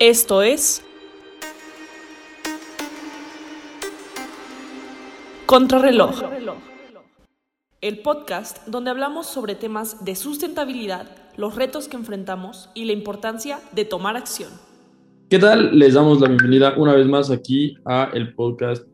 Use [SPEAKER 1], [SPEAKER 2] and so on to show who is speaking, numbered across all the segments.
[SPEAKER 1] Esto es Contrarreloj, el podcast donde hablamos sobre temas de sustentabilidad, los retos que enfrentamos y la importancia de tomar acción.
[SPEAKER 2] ¿Qué tal? Les damos la bienvenida una vez más aquí a el podcast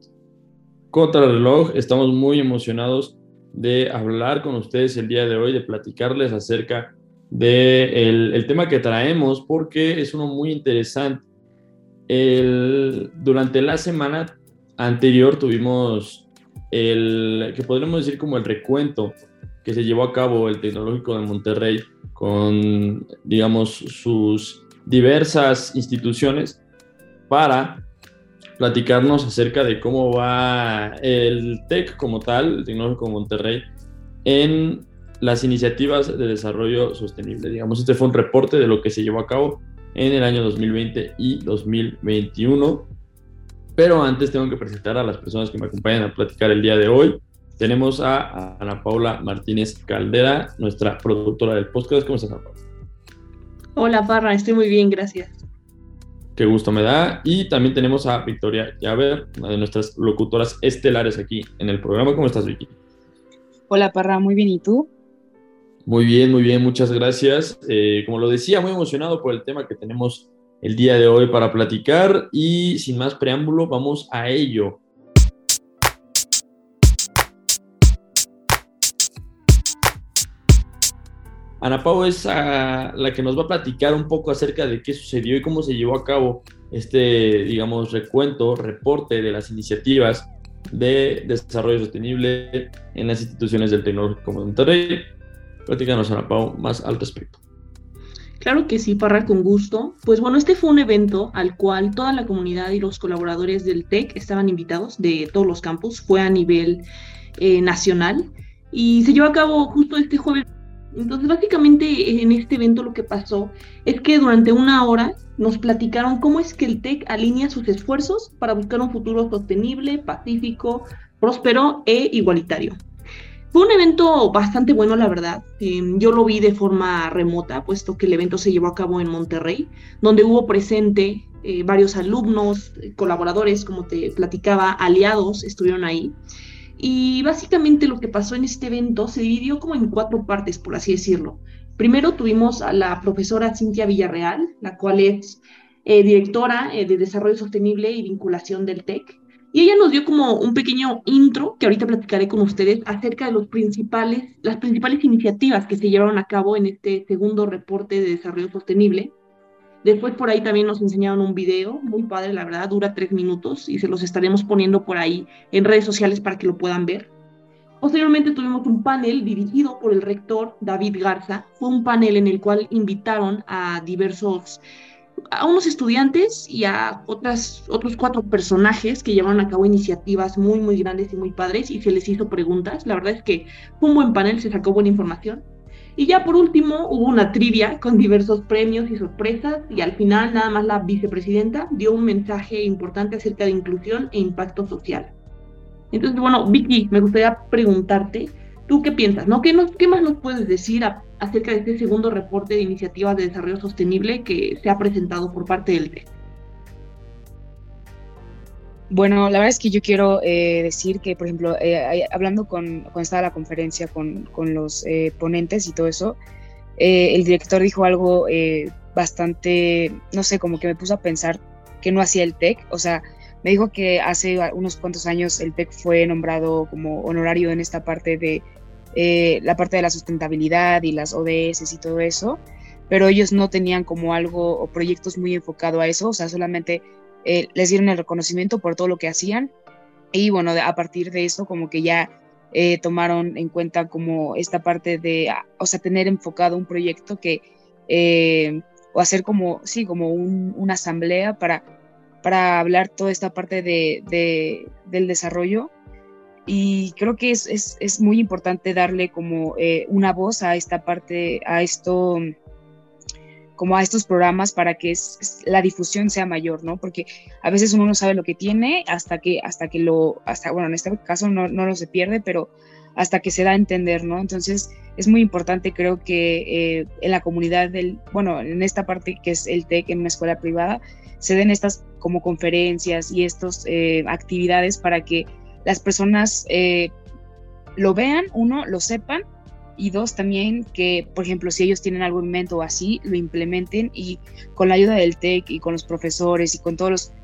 [SPEAKER 2] Contrarreloj. Estamos muy emocionados de hablar con ustedes el día de hoy, de platicarles acerca del de tema que traemos, porque es uno muy interesante. El, durante la semana anterior tuvimos el que podríamos decir como el recuento que se llevó a cabo el Tecnológico de Monterrey con, digamos, sus diversas instituciones para platicarnos acerca de cómo va el TEC como tal, el Tecnológico de Monterrey, en las iniciativas de desarrollo sostenible. Digamos, este fue un reporte de lo que se llevó a cabo en el año 2020 y 2021. Pero antes tengo que presentar a las personas que me acompañan a platicar el día de hoy. Tenemos a Ana Paula Martínez Caldera, nuestra productora del podcast. ¿Cómo estás, Ana Paula?
[SPEAKER 3] Hola, Parra, estoy muy bien, gracias.
[SPEAKER 2] Qué gusto me da. Y también tenemos a Victoria Llaver, una de nuestras locutoras estelares aquí en el programa. ¿Cómo estás, Vicky?
[SPEAKER 4] Hola, Parra, muy bien. ¿Y tú?
[SPEAKER 2] Muy bien, muy bien, muchas gracias. Eh, como lo decía, muy emocionado por el tema que tenemos el día de hoy para platicar y sin más preámbulo, vamos a ello. Ana Pau es la que nos va a platicar un poco acerca de qué sucedió y cómo se llevó a cabo este, digamos, recuento, reporte de las iniciativas de desarrollo sostenible en las instituciones del Tecnológico Monterrey. Platícanos, Ana Pau, más al respecto.
[SPEAKER 3] Claro que sí, Parra, con gusto. Pues bueno, este fue un evento al cual toda la comunidad y los colaboradores del TEC estaban invitados de todos los campus. Fue a nivel eh, nacional y se llevó a cabo justo este jueves. Entonces, básicamente en este evento lo que pasó es que durante una hora nos platicaron cómo es que el TEC alinea sus esfuerzos para buscar un futuro sostenible, pacífico, próspero e igualitario. Fue un evento bastante bueno, la verdad. Em, yo lo vi de forma remota, puesto que el evento se llevó a cabo en Monterrey, donde hubo presente eh, varios alumnos, colaboradores, como te platicaba, aliados, estuvieron ahí. Y básicamente lo que pasó en este evento se dividió como en cuatro partes, por así decirlo. Primero tuvimos a la profesora Cintia Villarreal, la cual es eh, directora eh, de Desarrollo Sostenible y Vinculación del TEC. Y ella nos dio como un pequeño intro que ahorita platicaré con ustedes acerca de los principales, las principales iniciativas que se llevaron a cabo en este segundo reporte de desarrollo sostenible. Después por ahí también nos enseñaron un video, muy padre, la verdad, dura tres minutos y se los estaremos poniendo por ahí en redes sociales para que lo puedan ver. Posteriormente tuvimos un panel dirigido por el rector David Garza. Fue un panel en el cual invitaron a diversos a unos estudiantes y a otras, otros cuatro personajes que llevaron a cabo iniciativas muy, muy grandes y muy padres y se les hizo preguntas. La verdad es que fue un buen panel, se sacó buena información. Y ya por último hubo una trivia con diversos premios y sorpresas y al final nada más la vicepresidenta dio un mensaje importante acerca de inclusión e impacto social. Entonces, bueno, Vicky, me gustaría preguntarte, ¿tú qué piensas? ¿no? ¿Qué, nos, ¿Qué más nos puedes decir acerca de este segundo reporte de iniciativas de desarrollo sostenible que se ha presentado por parte del TEC.
[SPEAKER 4] Bueno, la verdad es que yo quiero eh, decir que, por ejemplo, eh, hablando con, cuando estaba la conferencia con, con los eh, ponentes y todo eso, el director dijo algo bastante, no sé, como que me puso a pensar que no hacía el TEC. O sea, me dijo que hace unos cuantos años el TEC fue nombrado como honorario en esta parte de eh, la parte de la sustentabilidad y las ODS y todo eso, pero ellos no tenían como algo o proyectos muy enfocado a eso, o sea, solamente eh, les dieron el reconocimiento por todo lo que hacían. Y bueno, a partir de eso como que ya eh, tomaron en cuenta como esta parte de, o sea, tener enfocado un proyecto que, o hacer como, sí, como una asamblea para, para hablar toda esta parte de, de, del desarrollo y creo que es, es, es muy importante darle como eh, una voz a esta parte, a esto, como a estos programas para que la difusión sea mayor, ¿no? Porque a veces uno no sabe lo que tiene hasta que, hasta que lo, hasta, bueno, en este caso no, no lo se pierde, pero hasta que se da a entender, ¿no? Entonces es muy importante, creo que eh, en la comunidad del, bueno, en esta parte que es el TEC en una escuela privada, se den estas como conferencias y estas eh, actividades para que las personas eh, lo vean, uno, lo sepan, y dos, también que, por ejemplo, si ellos tienen algún mente o así, lo implementen y con la ayuda del TEC y con los profesores y con todas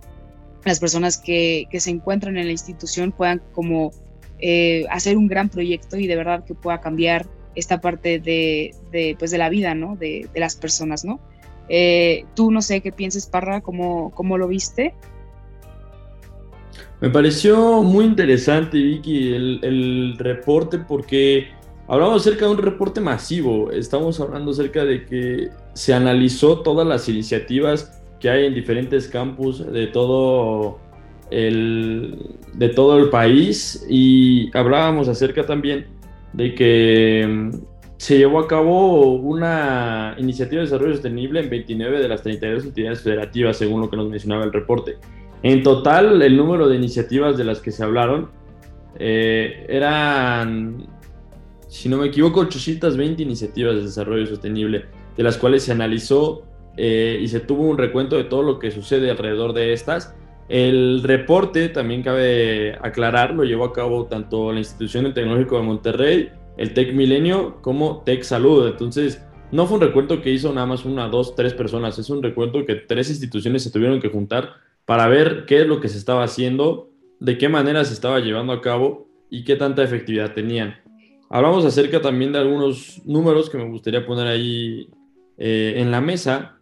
[SPEAKER 4] las personas que, que, se encuentran en la institución puedan como eh, hacer un gran proyecto y de verdad que pueda cambiar esta parte de, de pues de la vida, ¿no? De, de las personas, ¿no? Eh, tú no sé qué pienses, Parra, cómo, cómo lo viste.
[SPEAKER 2] Me pareció muy interesante, Vicky, el, reporte porque hablamos acerca de un reporte masivo. Estamos hablando acerca de que se analizó todas las iniciativas que hay en diferentes campus de todo el, de todo el país y hablábamos acerca también de que mm, se llevó a cabo una iniciativa de desarrollo sostenible en 29 de las 32 entidades federativas, según lo que nos mencionaba el reporte. En total, el número de iniciativas de las que se hablaron eh, eran, si no me equivoco, 820 iniciativas de desarrollo sostenible, de las cuales se analizó eh, y se tuvo un recuento de todo lo que sucede alrededor de estas. El reporte, también cabe aclarar, lo llevó a cabo tanto la Institución del Tecnológico de Monterrey, el TEC Milenio, como TEC Salud. Entonces, no fue un recuento que hizo nada más una, dos, tres personas, es un recuento que tres instituciones se tuvieron que juntar para ver qué es lo que se estaba haciendo, de qué manera se estaba llevando a cabo y qué tanta efectividad tenían. Hablamos acerca también de algunos números que me gustaría poner ahí eh, en la mesa,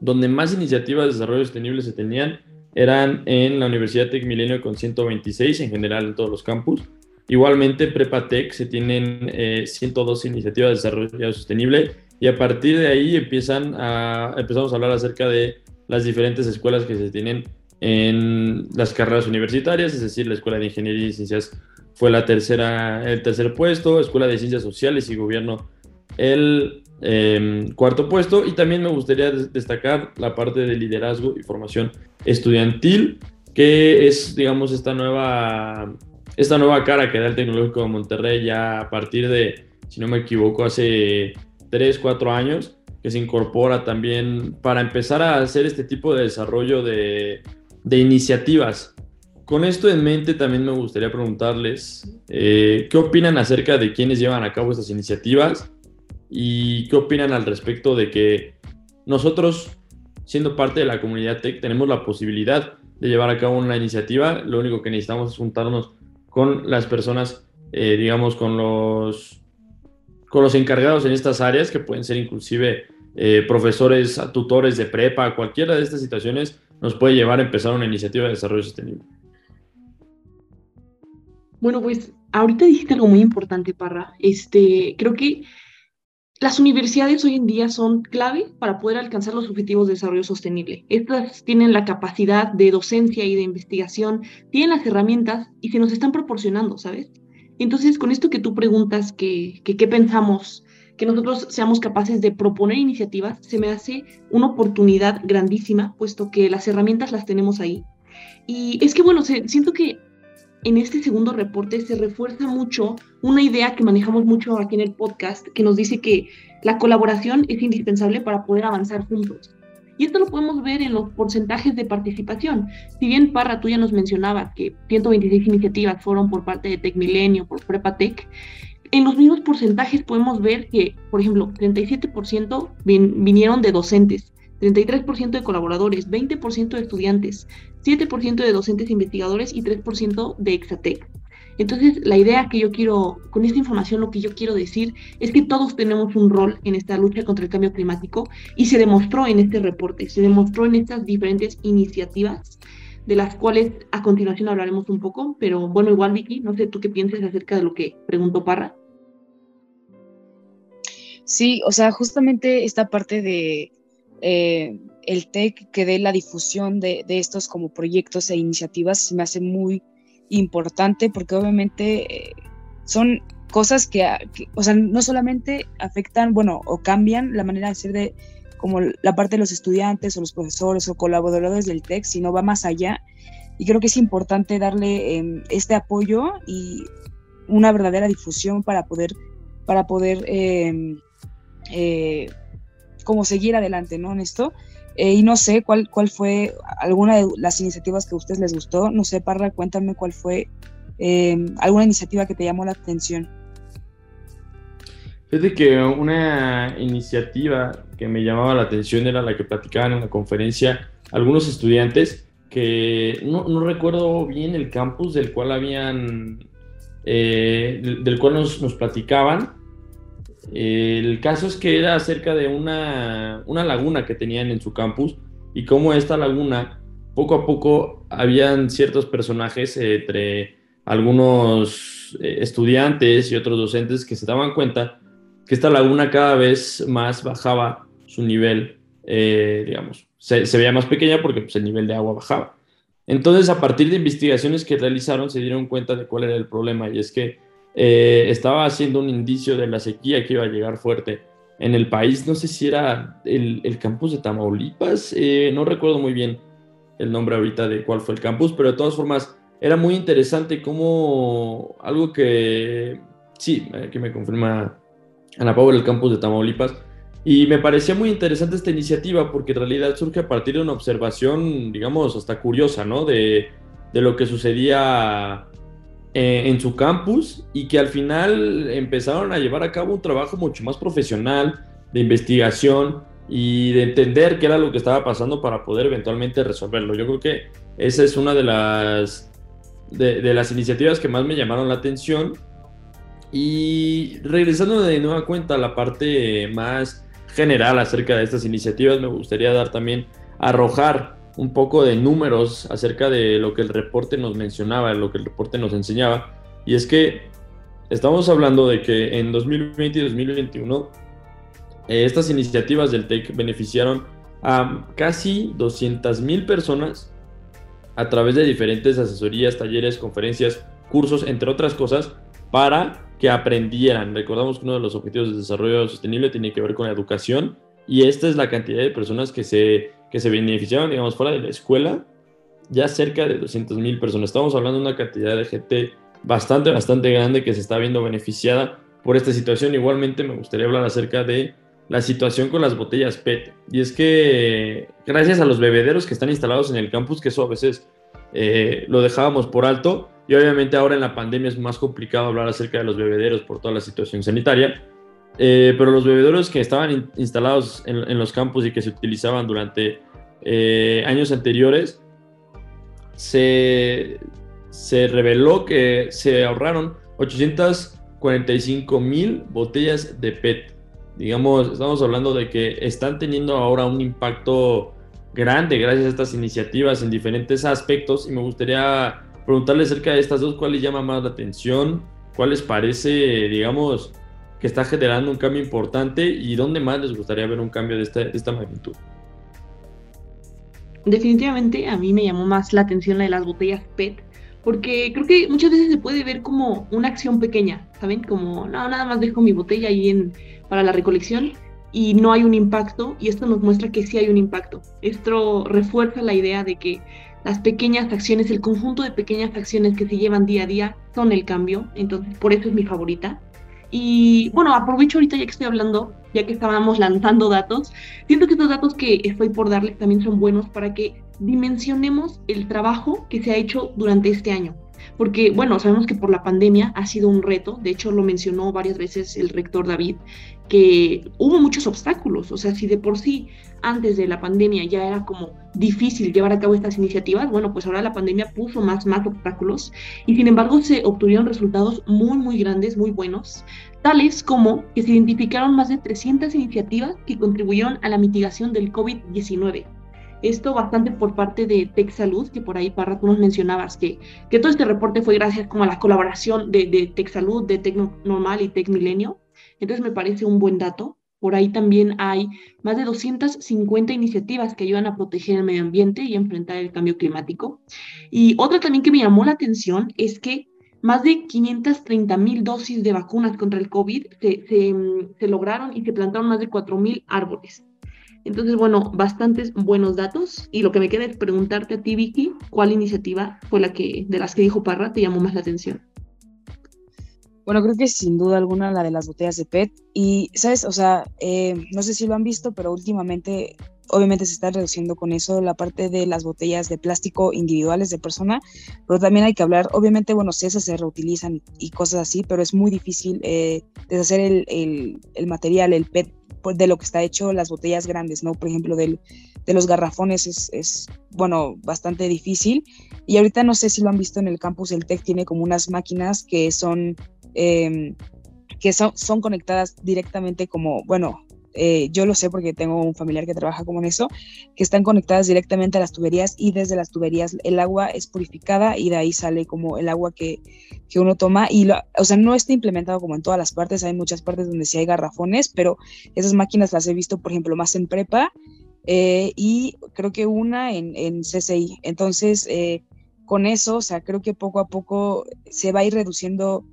[SPEAKER 2] donde más iniciativas de desarrollo sostenible se tenían eran en la Universidad Tec Milenio con 126 en general en todos los campus. Igualmente, Prepatec se tienen 102 eh, iniciativas de desarrollo sostenible y a partir de ahí empiezan a, empezamos a hablar acerca de las diferentes escuelas que se tienen en las carreras universitarias, es decir, la Escuela de Ingeniería y Ciencias fue la tercera, el tercer puesto, Escuela de Ciencias Sociales y Gobierno el em, cuarto puesto y también me gustaría destacar la parte de liderazgo y formación estudiantil, que es, digamos, esta nueva, esta nueva cara que da el Tecnológico de Monterrey ya a partir de, si no me equivoco, hace 3, 4 años, que se incorpora también para empezar a hacer este tipo de desarrollo de, de iniciativas. Con esto en mente también me gustaría preguntarles eh, qué opinan acerca de quienes llevan a cabo estas iniciativas y qué opinan al respecto de que nosotros, siendo parte de la comunidad tech, tenemos la posibilidad de llevar a cabo una iniciativa. Lo único que necesitamos es juntarnos con las personas, eh, digamos, con los, con los encargados en estas áreas, que pueden ser inclusive eh, profesores, tutores de prepa, cualquiera de estas situaciones nos puede llevar a empezar una iniciativa de desarrollo sostenible.
[SPEAKER 3] Bueno, pues ahorita dijiste algo muy importante, Parra. Este, creo que las universidades hoy en día son clave para poder alcanzar los objetivos de desarrollo sostenible. Estas tienen la capacidad de docencia y de investigación, tienen las herramientas y se nos están proporcionando, ¿sabes? Entonces, con esto que tú preguntas, que qué pensamos, que nosotros seamos capaces de proponer iniciativas, se me hace una oportunidad grandísima, puesto que las herramientas las tenemos ahí. Y es que, bueno, siento que en este segundo reporte se refuerza mucho una idea que manejamos mucho aquí en el podcast, que nos dice que la colaboración es indispensable para poder avanzar juntos. Y esto lo podemos ver en los porcentajes de participación. Si bien Parra, tú ya nos mencionabas que 126 iniciativas fueron por parte de TecMilenio, por PrepaTec, en los mismos porcentajes podemos ver que, por ejemplo, 37% vinieron de docentes, 33% de colaboradores, 20% de estudiantes, 7% de docentes investigadores y 3% de Exatec. Entonces, la idea que yo quiero, con esta información, lo que yo quiero decir es que todos tenemos un rol en esta lucha contra el cambio climático y se demostró en este reporte, se demostró en estas diferentes iniciativas, de las cuales a continuación hablaremos un poco, pero bueno, igual Vicky, no sé tú qué piensas acerca de lo que preguntó Parra.
[SPEAKER 4] Sí, o sea, justamente esta parte de eh, el TEC que dé la difusión de, estos como proyectos e iniciativas se me hace muy importante porque obviamente eh, son cosas que, o sea, no solamente afectan, bueno, o cambian la manera de ser de como la parte de los estudiantes o los profesores o colaboradores del TEC, sino va más allá. Y creo que es importante darle em, este apoyo y una verdadera difusión para poder, para poder em, eh, como seguir adelante, ¿no? En esto. Eh, y no sé cuál, cuál fue alguna de las iniciativas que a ustedes les gustó. No sé, Parra, cuéntame cuál fue em, alguna iniciativa que te llamó la atención.
[SPEAKER 2] Fíjate que una iniciativa que me llamaba la atención era la que platicaban en la conferencia algunos estudiantes que no, no recuerdo bien el campus del cual habían, eh, del, cual nos, nos platicaban. El caso es que era acerca de una, una laguna que tenían en su campus y cómo esta laguna, poco a poco, habían ciertos personajes entre algunos eh, estudiantes y otros docentes que se daban cuenta que esta laguna cada vez más bajaba su nivel, eh, digamos, se, veía más pequeña porque pues, el nivel de agua bajaba. Entonces, a partir de investigaciones que realizaron, se dieron cuenta de cuál era el problema y es que eh, estaba haciendo un indicio de la sequía que iba a llegar fuerte en el país. No sé si era el, campus de Tamaulipas, eh, no recuerdo muy bien el nombre ahorita de cuál fue el campus, pero de todas formas era muy interesante como algo que, sí, que me confirma Ana Paula, el campus de Tamaulipas. Y me parecía muy interesante esta iniciativa porque en realidad surge a partir de una observación, digamos, hasta curiosa, ¿no? De lo que sucedía eh, en su campus y que al final empezaron a llevar a cabo un trabajo mucho más profesional de investigación y de entender qué era lo que estaba pasando para poder eventualmente resolverlo. Yo creo que esa es una de las, de, de las iniciativas que más me llamaron la atención y regresando de nueva cuenta a la parte más general acerca de estas iniciativas, me gustaría dar también, arrojar un poco de números acerca de lo que el reporte nos mencionaba, lo que el reporte nos enseñaba. Y es que estamos hablando de que en 2020 y 2021 eh, estas iniciativas del TEC beneficiaron a casi 200 mil personas a través de diferentes asesorías, talleres, conferencias, cursos, entre otras cosas, para que aprendieran. Recordamos que uno de los objetivos de desarrollo sostenible tiene que ver con la educación y esta es la cantidad de personas que se, que se beneficiaron, digamos, fuera de la escuela, ya cerca de 200 mil personas. Estamos hablando de una cantidad de gente bastante, bastante grande que se está viendo beneficiada por esta situación. Igualmente me gustaría hablar acerca de la situación con las botellas PET. Y es que gracias a los bebederos que están instalados en el campus, que eso a veces eh, lo dejábamos por alto, y obviamente ahora en la pandemia es más complicado hablar acerca de los bebederos por toda la situación sanitaria. Eh, pero los bebederos que estaban instalados en, los campos y que se utilizaban durante eh, años anteriores, se, se reveló que se ahorraron 845 mil botellas de PET. Digamos, estamos hablando de que están teniendo ahora un impacto grande gracias a estas iniciativas en diferentes aspectos y me gustaría preguntarle acerca de estas dos, ¿cuál les llama más la atención? ¿Cuál les parece, digamos, que está generando un cambio importante y dónde más les gustaría ver un cambio de esta, magnitud?
[SPEAKER 3] Definitivamente a mí me llamó más la atención la de las botellas PET, porque creo que muchas veces se puede ver como una acción pequeña, ¿saben? Como, no, nada más dejo mi botella ahí para la recolección y no hay un impacto, y esto nos muestra que sí hay un impacto. Esto refuerza la idea de que las pequeñas acciones, el conjunto de pequeñas acciones que se llevan día a día son el cambio, entonces por eso es mi favorita. Y bueno, aprovecho ahorita ya que estoy hablando, ya que estábamos lanzando datos, siento que estos datos que estoy por darles también son buenos para que dimensionemos el trabajo que se ha hecho durante este año. Porque, bueno, sabemos que por la pandemia ha sido un reto, de hecho lo mencionó varias veces el rector David, que hubo muchos obstáculos, o sea, si de por sí antes de la pandemia ya era como difícil llevar a cabo estas iniciativas, bueno, pues ahora la pandemia puso más, más obstáculos y sin embargo se obtuvieron resultados muy, muy grandes, muy buenos, tales como que se identificaron más de 300 iniciativas que contribuyeron a la mitigación del COVID-19. Esto bastante por parte de Tech Salud, que por ahí, Parra, tú nos mencionabas que, que todo este reporte fue gracias como a la colaboración de, de Tech Salud, de Tech Normal y Tech Milenio. Entonces me parece un buen dato. Por ahí también hay más de 250 iniciativas que ayudan a proteger el medio ambiente y enfrentar el cambio climático. Y otra también que me llamó la atención es que más de 530 mil dosis de vacunas contra el COVID se, se, se, lograron y se plantaron más de 4 mil árboles. Entonces, bueno, bastantes buenos datos. Y lo que me queda es preguntarte a ti, Vicky, ¿cuál iniciativa fue la que, de las que dijo Parra, te llamó más la atención?
[SPEAKER 4] Bueno, creo que sin duda alguna la de las botellas de PET. Y, ¿sabes? O sea, eh, no sé si lo han visto, pero últimamente obviamente se está reduciendo con eso la parte de las botellas de plástico individuales de persona, pero también hay que hablar, obviamente, bueno, si esas se reutilizan y cosas así, pero es muy difícil eh, deshacer el, el, el, material, el PET, pues, de lo que está hecho las botellas grandes, ¿no? Por ejemplo, del, de los garrafones es, es, bueno, bastante difícil. Y ahorita no sé si lo han visto en el campus, el TEC tiene como unas máquinas que son eh, que son, son conectadas directamente como, bueno, eh, yo lo sé porque tengo un familiar que trabaja como en eso, que están conectadas directamente a las tuberías y desde las tuberías el agua es purificada y de ahí sale como el agua que, que uno toma y, lo, o sea, no está implementado como en todas las partes, hay muchas partes donde sí hay garrafones, pero esas máquinas las he visto, por ejemplo, más en prepa eh, y creo que una en, en CCI. Entonces, eh, con eso, o sea, creo que poco a poco se va a ir reduciendo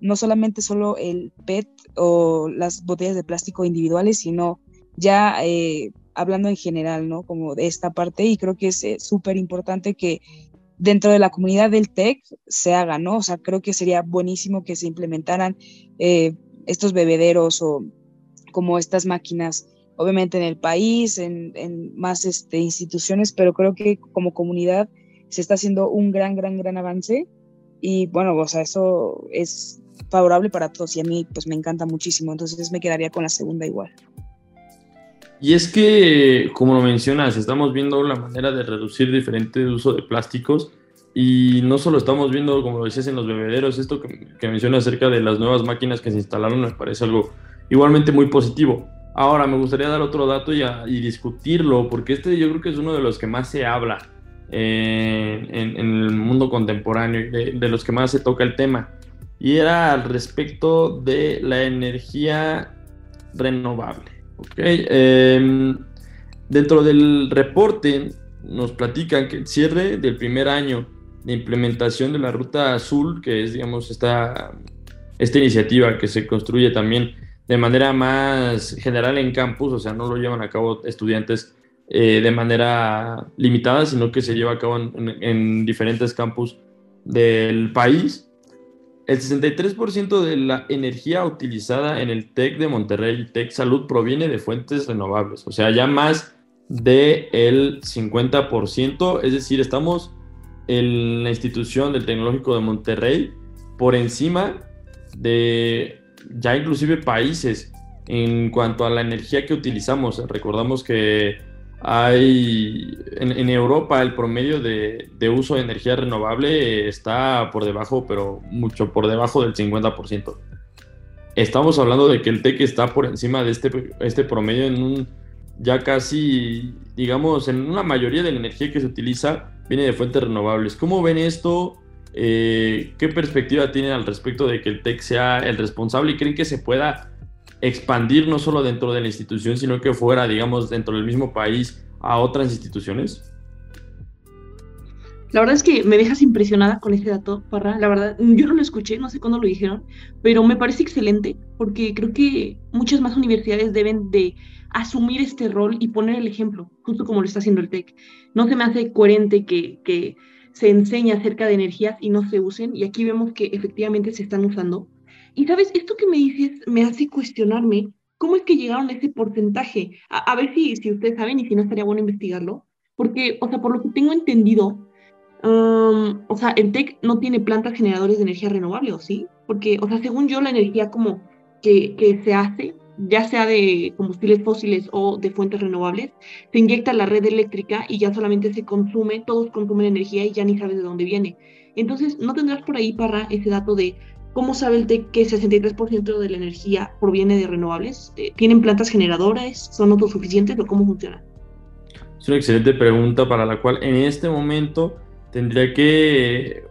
[SPEAKER 4] no solamente solo el PET o las botellas de plástico individuales, sino ya eh, hablando en general, ¿no? Como de esta parte y creo que es eh, súper importante que dentro de la comunidad del TEC se haga, ¿no? O sea, creo que sería buenísimo que se implementaran eh, estos bebederos o como estas máquinas, obviamente en el país, en, en más este, instituciones, pero creo que como comunidad se está haciendo un gran, gran, gran avance y bueno, o sea, eso es favorable para todos y a mí pues me encanta muchísimo, entonces me quedaría con la segunda igual.
[SPEAKER 2] Y es que, como lo mencionas, estamos viendo la manera de reducir diferente uso de plásticos y no solo estamos viendo, como lo decías, en los bebederos, esto que, mencionas acerca de las nuevas máquinas que se instalaron me parece algo igualmente muy positivo. Ahora, me gustaría dar otro dato y, discutirlo, porque este yo creo que es uno de los que más se habla eh, en, el mundo contemporáneo, de los que más se toca el tema y era al respecto de la energía renovable. ¿okay? Eh, dentro del reporte nos platican que el cierre del primer año de implementación de la ruta azul, que es, digamos, esta, esta iniciativa que se construye también de manera más general en campus, o sea, no lo llevan a cabo estudiantes eh, de manera limitada, sino que se lleva a cabo en diferentes campus del país el 63% de la energía utilizada en el TEC de Monterrey TEC Salud proviene de fuentes renovables, o sea, ya más del el 50%, es decir, estamos en la institución del Tecnológico de Monterrey por encima de ya inclusive países en cuanto a la energía que utilizamos. Recordamos que hay en, en, Europa el promedio de, de, uso de energía renovable está por debajo, pero mucho por debajo del 50%. Estamos hablando de que el TEC está por encima de este, este promedio en un ya casi, digamos, en una mayoría de la energía que se utiliza viene de fuentes renovables. ¿Cómo ven esto? Eh, ¿Qué perspectiva tienen al respecto de que el TEC sea el responsable y creen que se pueda expandir no solo dentro de la institución, sino que fuera, digamos, dentro del mismo país a otras instituciones?
[SPEAKER 3] La verdad es que me dejas impresionada con este dato, Parra. La verdad, yo no lo escuché, no sé cuándo lo dijeron, pero me parece excelente porque creo que muchas más universidades deben de asumir este rol y poner el ejemplo, justo como lo está haciendo el TEC. No se me hace coherente que, que se enseñe acerca de energías y no se usen, y aquí vemos que efectivamente se están usando. Y sabes, esto que me dices me hace cuestionarme cómo es que llegaron a ese porcentaje. A, ver si, si ustedes saben y si no estaría bueno investigarlo. Porque, o sea, por lo que tengo entendido, o sea, el TEC no tiene plantas generadores de energía renovable, ¿o sí? Porque, o sea, según yo, la energía como que, que se hace, ya sea de combustibles fósiles o de fuentes renovables, se inyecta la red eléctrica y ya solamente se consume, todos consumen energía y ya ni sabes de dónde viene. Entonces, ¿no tendrás por ahí, para ese dato de ¿Cómo sabe el TEC que 63% de la energía proviene de renovables? Eh, ¿Tienen plantas generadoras? ¿Son autosuficientes o cómo funciona?
[SPEAKER 2] Es una excelente pregunta para la cual en este momento tendría que,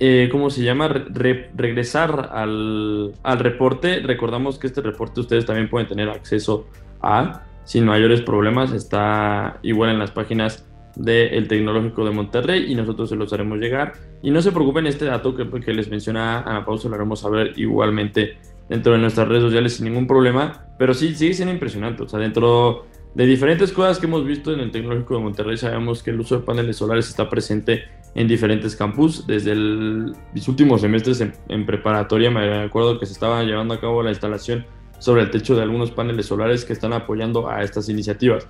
[SPEAKER 2] eh, ¿cómo se llama? Re regresar al, al, reporte. Recordamos que este reporte ustedes también pueden tener acceso a, sin mayores problemas. Está igual en las páginas del Tecnológico de Monterrey y nosotros se los haremos llegar. Y no se preocupen, este dato que, que les menciona Ana Pausa lo haremos saber igualmente dentro de nuestras redes sociales sin ningún problema, pero sí, sigue siendo impresionante. O sea, dentro de diferentes cosas que hemos visto en el Tecnológico de Monterrey, sabemos que el uso de paneles solares está presente en diferentes campus. Desde el, últimos semestres en, en, preparatoria me acuerdo que se estaba llevando a cabo la instalación sobre el techo de algunos paneles solares que están apoyando a estas iniciativas.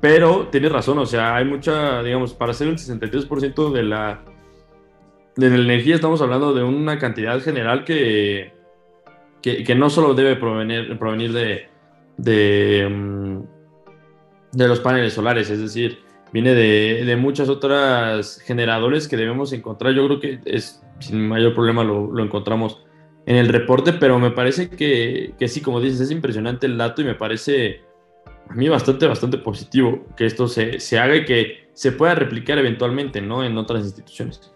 [SPEAKER 2] Pero tienes razón, o sea, hay mucha, digamos, para hacer el 63% de la, de energía estamos hablando de una cantidad general que, que, no solo debe provenir, provenir de, de, mm, de los paneles solares, es decir, viene de, de, muchas otras generadores que debemos encontrar. Yo creo que es sin mayor problema lo, lo encontramos en el reporte, pero me parece que, que, sí, como dices, es impresionante el dato y me parece a mí bastante, bastante positivo que esto se, se haga y que se pueda replicar eventualmente, ¿no? En otras instituciones.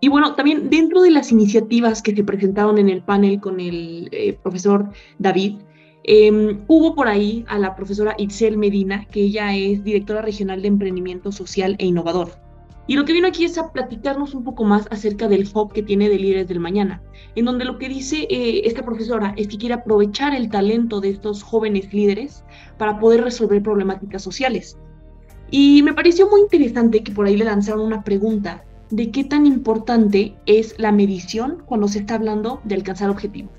[SPEAKER 3] Y bueno, también dentro de las iniciativas que se presentaron en el panel con el eh, profesor David, eh, hubo por ahí a la profesora Itzel Medina, que ella es directora regional de emprendimiento social e innovador. Y lo que vino aquí es a platicarnos un poco más acerca del hub que tiene de Líderes del Mañana, en donde lo que dice eh, esta profesora es que quiere aprovechar el talento de estos jóvenes líderes para poder resolver problemáticas sociales. Y me pareció muy interesante que por ahí le lanzaron una pregunta de qué tan importante es la medición cuando se está hablando de alcanzar objetivos.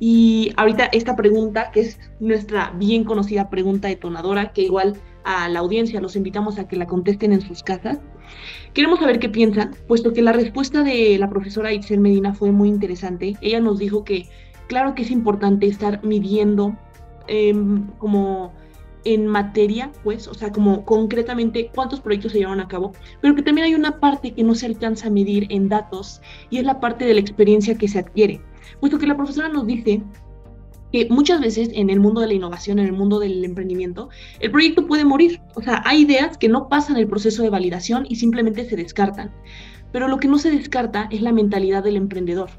[SPEAKER 3] Y ahorita esta pregunta, que es nuestra bien conocida pregunta detonadora, que igual a la audiencia los invitamos a que la contesten en sus casas, Queremos saber qué piensan, puesto que la respuesta de la profesora Itzel Medina fue muy interesante. Ella nos dijo que claro que es importante estar midiendo eh, como en materia, pues, o sea, como concretamente cuántos proyectos se llevaron a cabo, pero que también hay una parte que no se alcanza a medir en datos y es la parte de la experiencia que se adquiere. Puesto que la profesora nos dice que muchas veces en el mundo de la innovación, en el mundo del emprendimiento, el proyecto puede morir. O sea, hay ideas que no pasan el proceso de validación y simplemente se descartan. Pero lo que no se descarta es la mentalidad del emprendedor.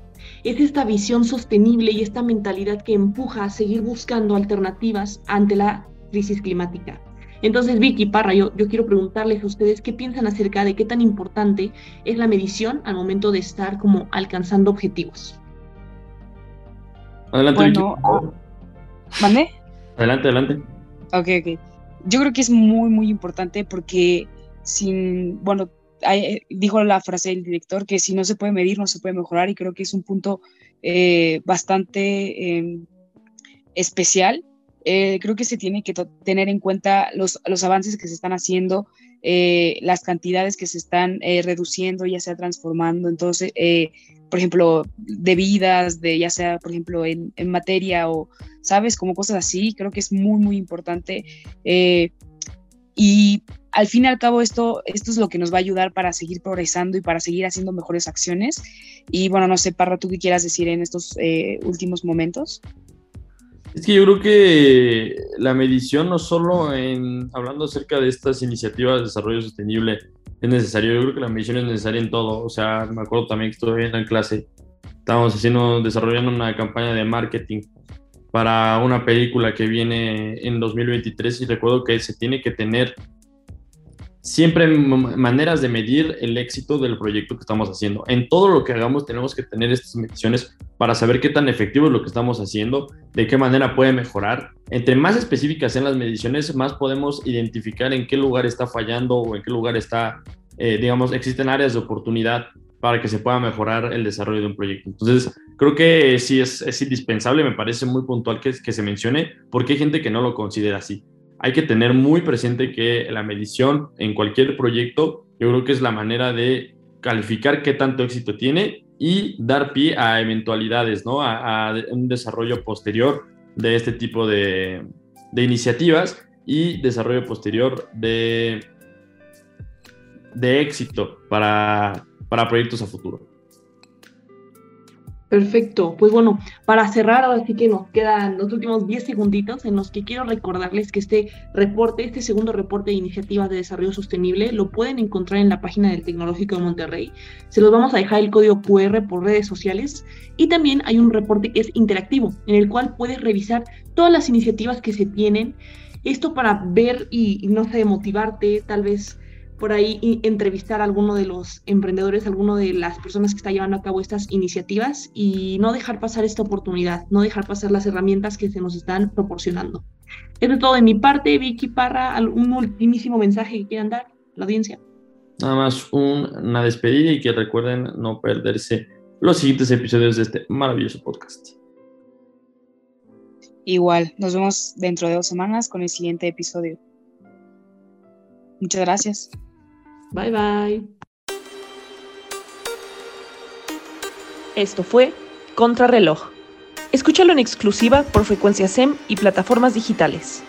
[SPEAKER 3] Es esta visión sostenible y esta mentalidad que empuja a seguir buscando alternativas ante la crisis climática. Entonces, Vicky Parra, yo, yo quiero preguntarles a ustedes qué piensan acerca de qué tan importante es la medición al momento de estar como alcanzando objetivos.
[SPEAKER 2] Adelante, bueno,
[SPEAKER 4] ¿Mande?
[SPEAKER 2] Adelante, adelante.
[SPEAKER 4] Ok, ok. Yo creo que es muy, muy importante porque sin, bueno, dijo la frase del director que si no se puede medir, no se puede mejorar y creo que es un punto eh, bastante eh, especial. Eh, creo que se tiene que tener en cuenta los, los, avances que se están haciendo, eh, las cantidades que se están eh, reduciendo, ya sea transformando. Entonces, por ejemplo, de vidas, de ya sea, por ejemplo, en, en, materia o, ¿sabes? Como cosas así, creo que es muy, muy importante. Eh, y al fin y al cabo esto, esto es lo que nos va a ayudar para seguir progresando y para seguir haciendo mejores acciones. Y bueno, no sé, Parra, ¿tú qué quieras decir en estos eh, últimos momentos?
[SPEAKER 2] Es que yo creo que la medición no solo en, hablando acerca de estas iniciativas de desarrollo sostenible, es necesario. Yo creo que la medición es necesaria en todo. O sea, me acuerdo también que estuve en clase, estábamos haciendo, desarrollando una campaña de marketing para una película que viene en 2023 y recuerdo que se tiene que tener siempre maneras de medir el éxito del proyecto que estamos haciendo. En todo lo que hagamos tenemos que tener estas mediciones para saber qué tan efectivo es lo que estamos haciendo, de qué manera puede mejorar. Entre más específicas sean las mediciones, más podemos identificar en qué lugar está fallando o en qué lugar está, eh, digamos, existen áreas de oportunidad para que se pueda mejorar el desarrollo de un proyecto. Entonces, creo que sí es, indispensable, me parece muy puntual que se mencione, porque hay gente que no lo considera así hay que tener muy presente que la medición en cualquier proyecto, yo creo que es la manera de calificar qué tanto éxito tiene y dar pie a eventualidades, ¿no? A, un desarrollo posterior de este tipo de, de iniciativas y desarrollo posterior de, de éxito para, para proyectos a futuro.
[SPEAKER 3] Perfecto. Pues bueno, para cerrar, ahora sí que nos quedan los últimos 10 segunditos en los que quiero recordarles que este reporte, este segundo reporte de iniciativas de desarrollo sostenible, lo pueden encontrar en la página del Tecnológico de Monterrey. Se los vamos a dejar el código QR por redes sociales y también hay un reporte que es interactivo, en el cual puedes revisar todas las iniciativas que se tienen. Esto para ver y, no sé, motivarte, tal vez por ahí entrevistar a alguno de los emprendedores, a alguno de las personas que está llevando a cabo estas iniciativas y no dejar pasar esta oportunidad, no dejar pasar las herramientas que se nos están proporcionando. Eso es todo de mi parte, Vicky Parra, un ultimísimo mensaje que quieran dar a la audiencia.
[SPEAKER 2] nada más una despedida y que recuerden no perderse los siguientes episodios de este maravilloso podcast.
[SPEAKER 4] Igual, nos vemos dentro de dos semanas con el siguiente episodio. Muchas gracias.
[SPEAKER 5] Bye bye.
[SPEAKER 3] Esto fue Contrarreloj. Escúchalo en exclusiva por frecuencia SEM y plataformas digitales.